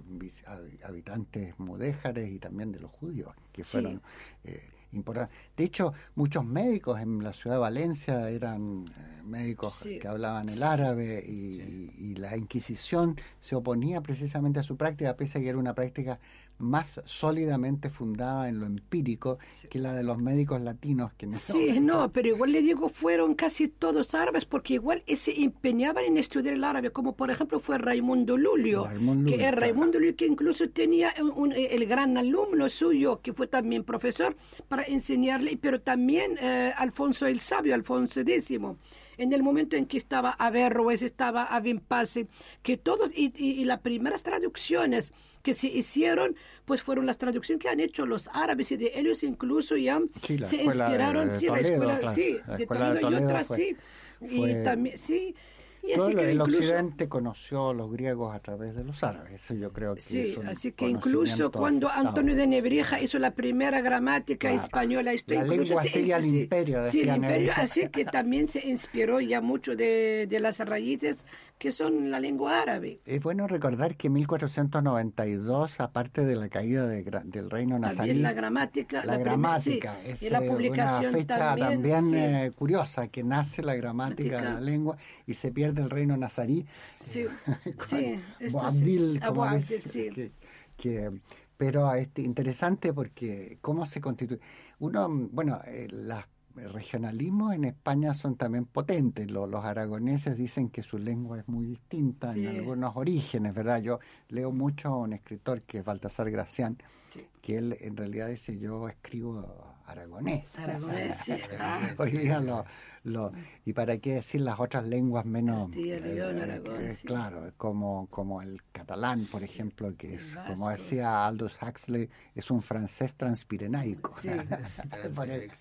habitantes mudéjares y también de los judíos, que fueron eh, importantes. De hecho, muchos médicos en la ciudad de Valencia eran eh, médicos sí. que hablaban el árabe y, sí. y, y, la Inquisición se oponía precisamente a su práctica, pese a que era una práctica más sólidamente fundada en lo empírico que la de los médicos latinos. Que sí, no, pero igual le digo, fueron casi todos árabes porque igual se empeñaban en estudiar el árabe, como por ejemplo fue Raimundo Lulio, Raimundo que es Raimundo Lulio que incluso tenía un, un, el gran alumno suyo, que fue también profesor, para enseñarle, pero también eh, Alfonso el Sabio, Alfonso X en el momento en que estaba Averroes, estaba Avimpase, que todos, y, y, y, las primeras traducciones que se hicieron, pues fueron las traducciones que han hecho los árabes y de ellos incluso ya sí, se inspiraron, de sí, Toledo, la escuela, claro. sí, la de escuela de Toledo y otras fue, sí. Fue, y también, sí. Y todo así que el incluso, occidente conoció a los griegos a través de los árabes. Eso yo creo que Sí, es un así que incluso cuando aceptado. Antonio de Nebrija hizo la primera gramática Claro. española, esto La incluso lengua sigue al imperio, sí, el imperio, así que también se inspiró ya mucho de, de las raíces que son la lengua árabe. Es bueno recordar que en 1492, aparte de la caída de del reino nazarí, la gramática, la prim- gramática sí, es la eh, publicación una fecha también, también, eh, curiosa, que nace la gramática de la lengua y se pierde el reino nazarí. Sí, sí, esto Boabdil, sí. como sí. que, que- pero este, interesante porque cómo se constituye. Uno, bueno, eh, las regionalismos en España son también potentes. Lo- los aragoneses dicen que su lengua es muy distinta Sí. en algunos orígenes, ¿verdad? Yo leo mucho a un escritor que es Baltasar Gracián, Sí. que él en realidad dice yo escribo aragonés. Aragonés, día lo, y para qué decir las otras lenguas menos Castilla, León, Aragón, eh, sí. claro como como el catalán por ejemplo que es como decía Aldous Huxley es un francés transpirenaico. Sí. por, el,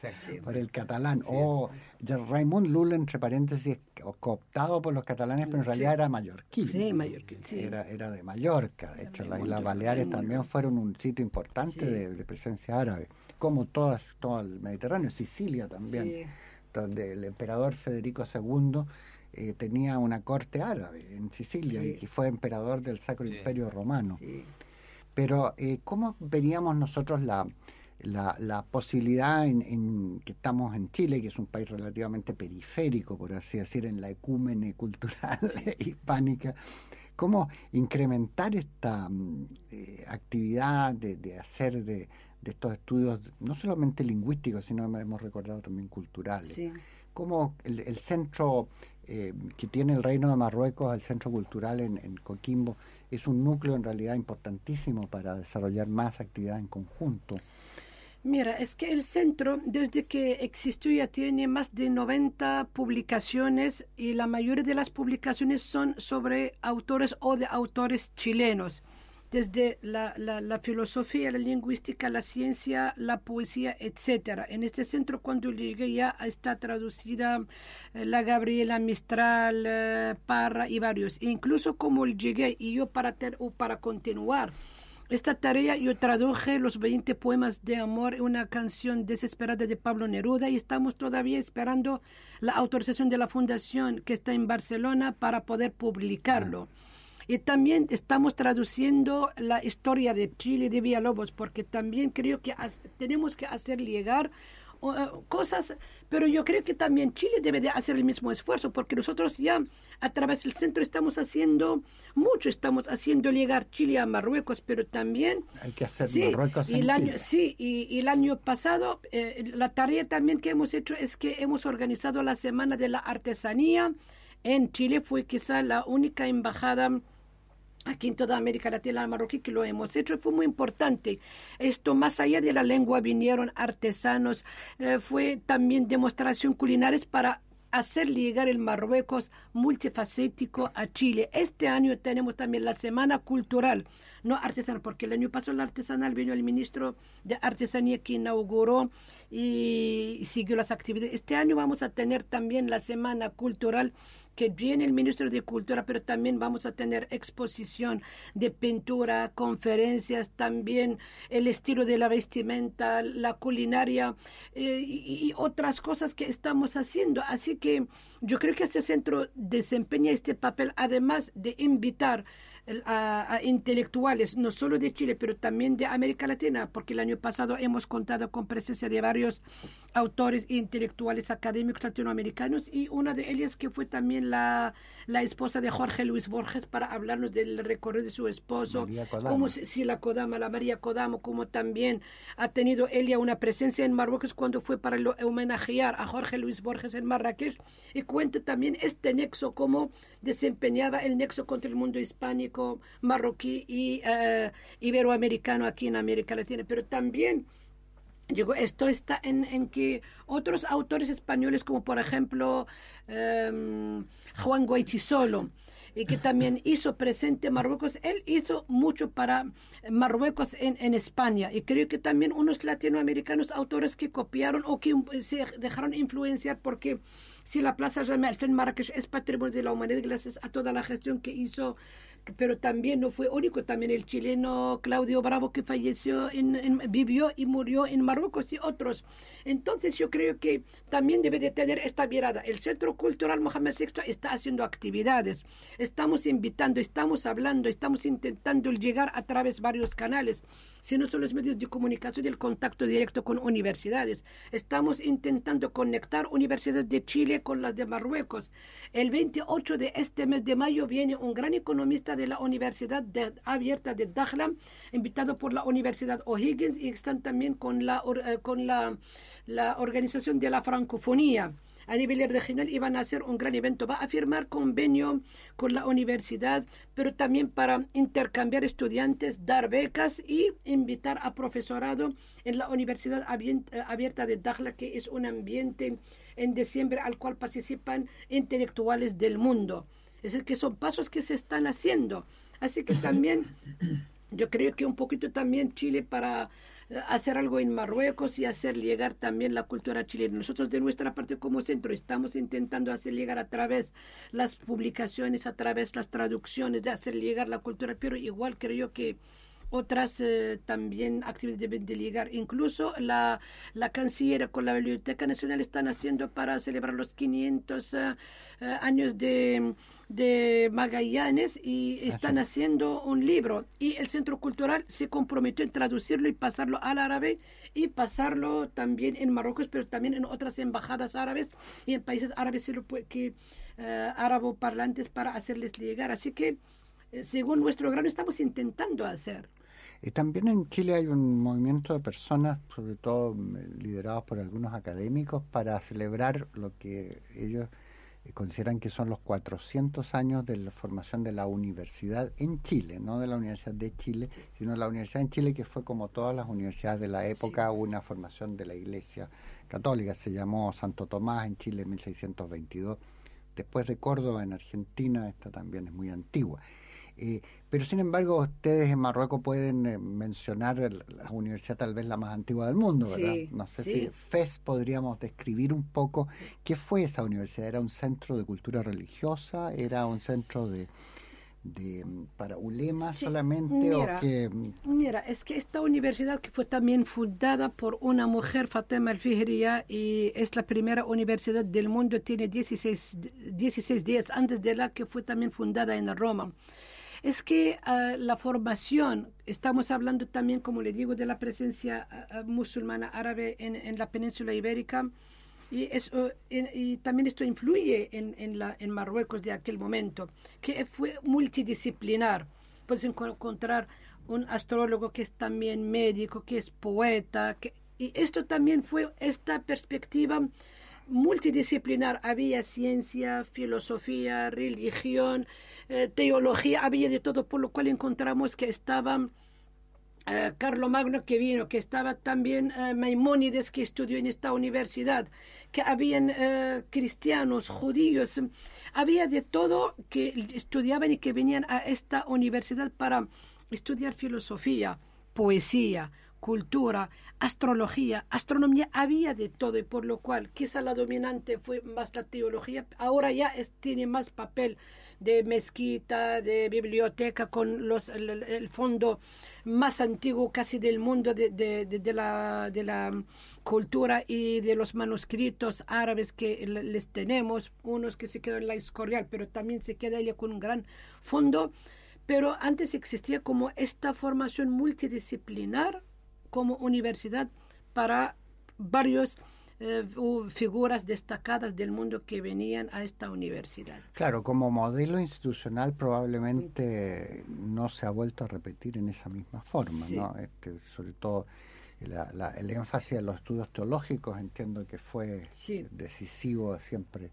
por el catalán. O ya Raymond Lull entre paréntesis co- cooptado por los catalanes pero en realidad Sí. era mallorquín Sí, mallorquín, sí. era era de Mallorca. De hecho las Islas Baleares también fueron un sitio importante de presencia árabe como todas todo el Mediterráneo Sicilia también Sí. donde el emperador Federico II eh, tenía una corte árabe en Sicilia Sí. y que fue emperador del Sacro Sí. Imperio Romano. Sí. Pero eh, ¿cómo veríamos nosotros la, la, la posibilidad en, en que estamos en Chile, que es un país relativamente periférico, por así decir, en la ecúmene cultural hispánica? ¿Cómo incrementar esta mm, eh, actividad de, de hacer de, de estos estudios, no solamente lingüísticos, sino hemos recordado también culturales? Sí. como el, el centro eh, que tiene el Reino de Marruecos, el centro cultural en, en Coquimbo, es un núcleo en realidad importantísimo para desarrollar más actividad en conjunto. Mira, es que el centro, desde que existió, ya tiene más de 90 publicaciones y la mayoría de las publicaciones son sobre autores o de autores chilenos. Desde la, la, filosofía, la lingüística, la ciencia, la poesía, etcétera. En este centro, cuando llegué, ya está traducida eh, la Gabriela Mistral, eh, Parra y varios. E incluso como llegué y yo para, ter, o para continuar esta tarea yo traduje los 20 poemas de amor, una canción desesperada de Pablo Neruda y estamos todavía esperando la autorización de la fundación que está en Barcelona para poder publicarlo. Y también estamos traduciendo la historia de Chile de Villalobos porque también creo que tenemos que hacer llegar eh, cosas, pero yo creo que también Chile debe de hacer el mismo esfuerzo, porque nosotros ya a través del centro estamos haciendo mucho, estamos haciendo llegar Chile a Marruecos, pero también... Hay que hacer Marruecos y el año, Sí, y, el año pasado eh, la tarea también que hemos hecho es que hemos organizado la Semana de la Artesanía en Chile, fue quizá la única embajada aquí en toda América Latina, marroquí, que lo hemos hecho, fue muy importante. Esto, más allá de la lengua, vinieron artesanos, eh, fue también demostración culinares para hacer llegar el Marruecos multifacético a Chile. Este año tenemos también la Semana Cultural, no artesanal, porque el año pasado la artesanal vino el ministro de Artesanía que inauguró y siguió las actividades. Este año vamos a tener también la Semana Cultural que viene el ministro de Cultura, pero también vamos a tener exposición de pintura, conferencias, también el estilo de la vestimenta, la culinaria eh, y, otras cosas que estamos haciendo. Así que yo creo que este centro desempeña este papel, además de invitar a, intelectuales, no solo de Chile, pero también de América Latina, porque el año pasado hemos contado con presencia de varios autores e intelectuales académicos latinoamericanos y una de ellas que fue también la, la esposa de Jorge Luis Borges para hablarnos del recorrido de su esposo, como si, la Kodama, la María Kodamo, como también ha tenido ella una presencia en Marruecos cuando fue para homenajear a Jorge Luis Borges en Marrakech. Y cuenta también este nexo, cómo desempeñaba el nexo contra el mundo hispánico, marroquí y eh, iberoamericano aquí en América Latina, pero también Digo, esto está en, en, que otros autores españoles, como por ejemplo um, Juan Guaychisolo, y que también hizo presente Marruecos, él hizo mucho para Marruecos en, en, España. Y creo que también unos latinoamericanos autores que copiaron o que se dejaron influenciar porque si la Plaza Jamal en Marrakech es patrimonio de la humanidad gracias a toda la gestión que hizo pero también no fue único, también el chileno Claudio Bravo que falleció, en, vivió y murió en Marruecos y otros. Entonces yo creo que también debe de tener esta mirada. El Centro Cultural Mohamed VI está haciendo actividades, estamos invitando, estamos hablando, estamos intentando llegar a través de varios canales, si no son los medios de comunicación y el contacto directo con universidades. Estamos intentando conectar universidades de Chile con las de Marruecos. El 28 de este mes de mayo viene un gran economista de la Universidad Abierta de Dakhla, invitado por la Universidad O'Higgins y están también con la, eh, con la, la Organización de la Francofonía a nivel regional y van a hacer un gran evento. Va a firmar convenio con la universidad, pero también para intercambiar estudiantes, dar becas y invitar a profesorado en la Universidad eh, Abierta de Dakhla, que es un ambiente en diciembre al cual participan intelectuales del mundo. Es decir, que son pasos que se están haciendo. Así que también yo creo que un poquito también Chile para eh, hacer algo en Marruecos y hacer llegar también la cultura chilena. Nosotros de nuestra parte como centro estamos intentando hacer llegar a través las publicaciones, a través las traducciones, de hacer llegar la cultura, pero igual creo que otras eh, también actividades deben de llegar. Incluso la, la Canciller con la Biblioteca Nacional están haciendo para celebrar los 500 eh, eh, años de, de Magallanes y están haciendo un libro. Y el Centro Cultural se comprometió en traducirlo y pasarlo al árabe y pasarlo también en Marruecos, pero también en otras embajadas árabes y en países árabes que, uh, parlantes para hacerles llegar. Así que según nuestro grano estamos intentando hacer. Y también en Chile hay un movimiento de personas, sobre todo mm, liderados por algunos académicos, para celebrar lo que ellos eh, consideran que son los 400 años de la formación de la universidad en Chile, no de la Universidad de Chile, sino de la Universidad en Chile, que fue como todas las universidades de la época, una formación de la Iglesia Católica. Se llamó Santo Tomás en Chile en 1622. Después de Córdoba en Argentina, esta también es muy antigua. Eh, pero sin embargo, ustedes en Marruecos pueden eh, mencionar la universidad tal vez la más antigua del mundo, ¿verdad? no sé si FES podríamos describir un poco qué fue esa universidad. ¿Era un centro de cultura religiosa? ¿Era un centro de, de para ulemas solamente mira, o que mira es que esta universidad que fue también fundada por una mujer Fatima al y es la primera universidad del mundo tiene 16 16 días antes de la que fue también fundada en Roma es que ah, la formación, estamos hablando también, como le digo, de la presencia ah, musulmana árabe en, la península ibérica, y, eso, y también esto influye en, en, la, en Marruecos de aquel momento, que fue multidisciplinar. Puedes encontrar un astrólogo que es también médico, que es poeta, que, y esto también fue esta perspectiva multidisciplinar. Había ciencia, filosofía, religión, eh, teología, había de todo, por lo cual encontramos que estaba eh, Carlo Magno que vino, que estaba también eh, Maimónides que estudió en esta universidad, que habían cristianos, judíos, había de todo que estudiaban y que venían a esta universidad para estudiar filosofía, poesía, cultura, astrología, astronomía, había de todo y por lo cual quizá la dominante fue más la teología, ahora ya tiene más papel de mezquita, de biblioteca con los, el, fondo más antiguo casi del mundo de, de, la, de la cultura y de los manuscritos árabes que les tenemos, unos que se quedan en la Escorial, pero también se queda ella con un gran fondo. Pero antes existía como esta formación multidisciplinar como universidad para varios eh, figuras destacadas del mundo que venían a esta universidad. Claro, como modelo institucional probablemente no se ha vuelto a repetir en esa misma forma, ¿no? Este, sobre todo el énfasis en los estudios teológicos entiendo que fue decisivo siempre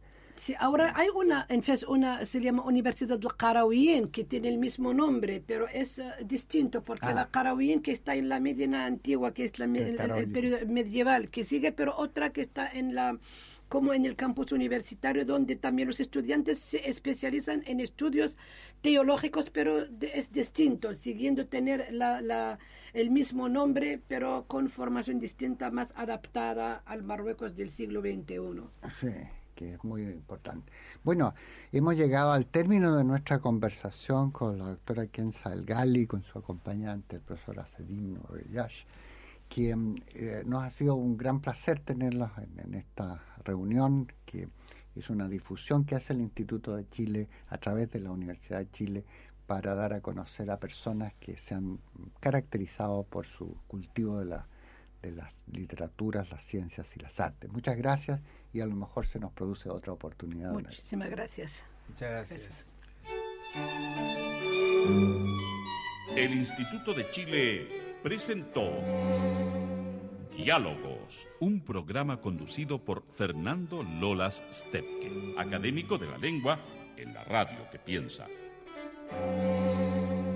ahora hay una, en FES, una, se llama Universidad del Qarawiyyin, que tiene el mismo nombre, pero es eh, distinto, porque la. Qarawiyyin que está en la Medina antigua, que es la, el, periodo medieval, que sigue, pero otra que está en la como en el campus universitario, donde también los estudiantes se especializan en estudios teológicos, pero es distinto, siguiendo tener la, la, el mismo nombre, pero con formación distinta, más adaptada al Marruecos del siglo XXI. Sí que es muy importante. Bueno, hemos llegado al término de nuestra conversación con la doctora Kenza Gali, con su acompañante, el profesor Acedino Yash, que eh, nos ha sido un gran placer tenerlos en, esta reunión, que es una difusión que hace el Instituto de Chile a través de la Universidad de Chile para dar a conocer a personas que se han caracterizado por su cultivo de la de las literaturas, las ciencias y las artes. Muchas gracias y a lo mejor se nos produce otra oportunidad. Muchísimas gracias. Muchas gracias. El Instituto de Chile presentó Diálogos, un programa conducido por Fernando Lolas Stepke, académico de la lengua en la radio que piensa.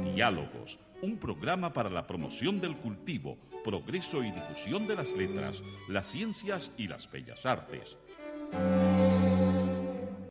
Diálogos un programa para la promoción del cultivo, progreso y difusión de las letras, las ciencias y las bellas artes.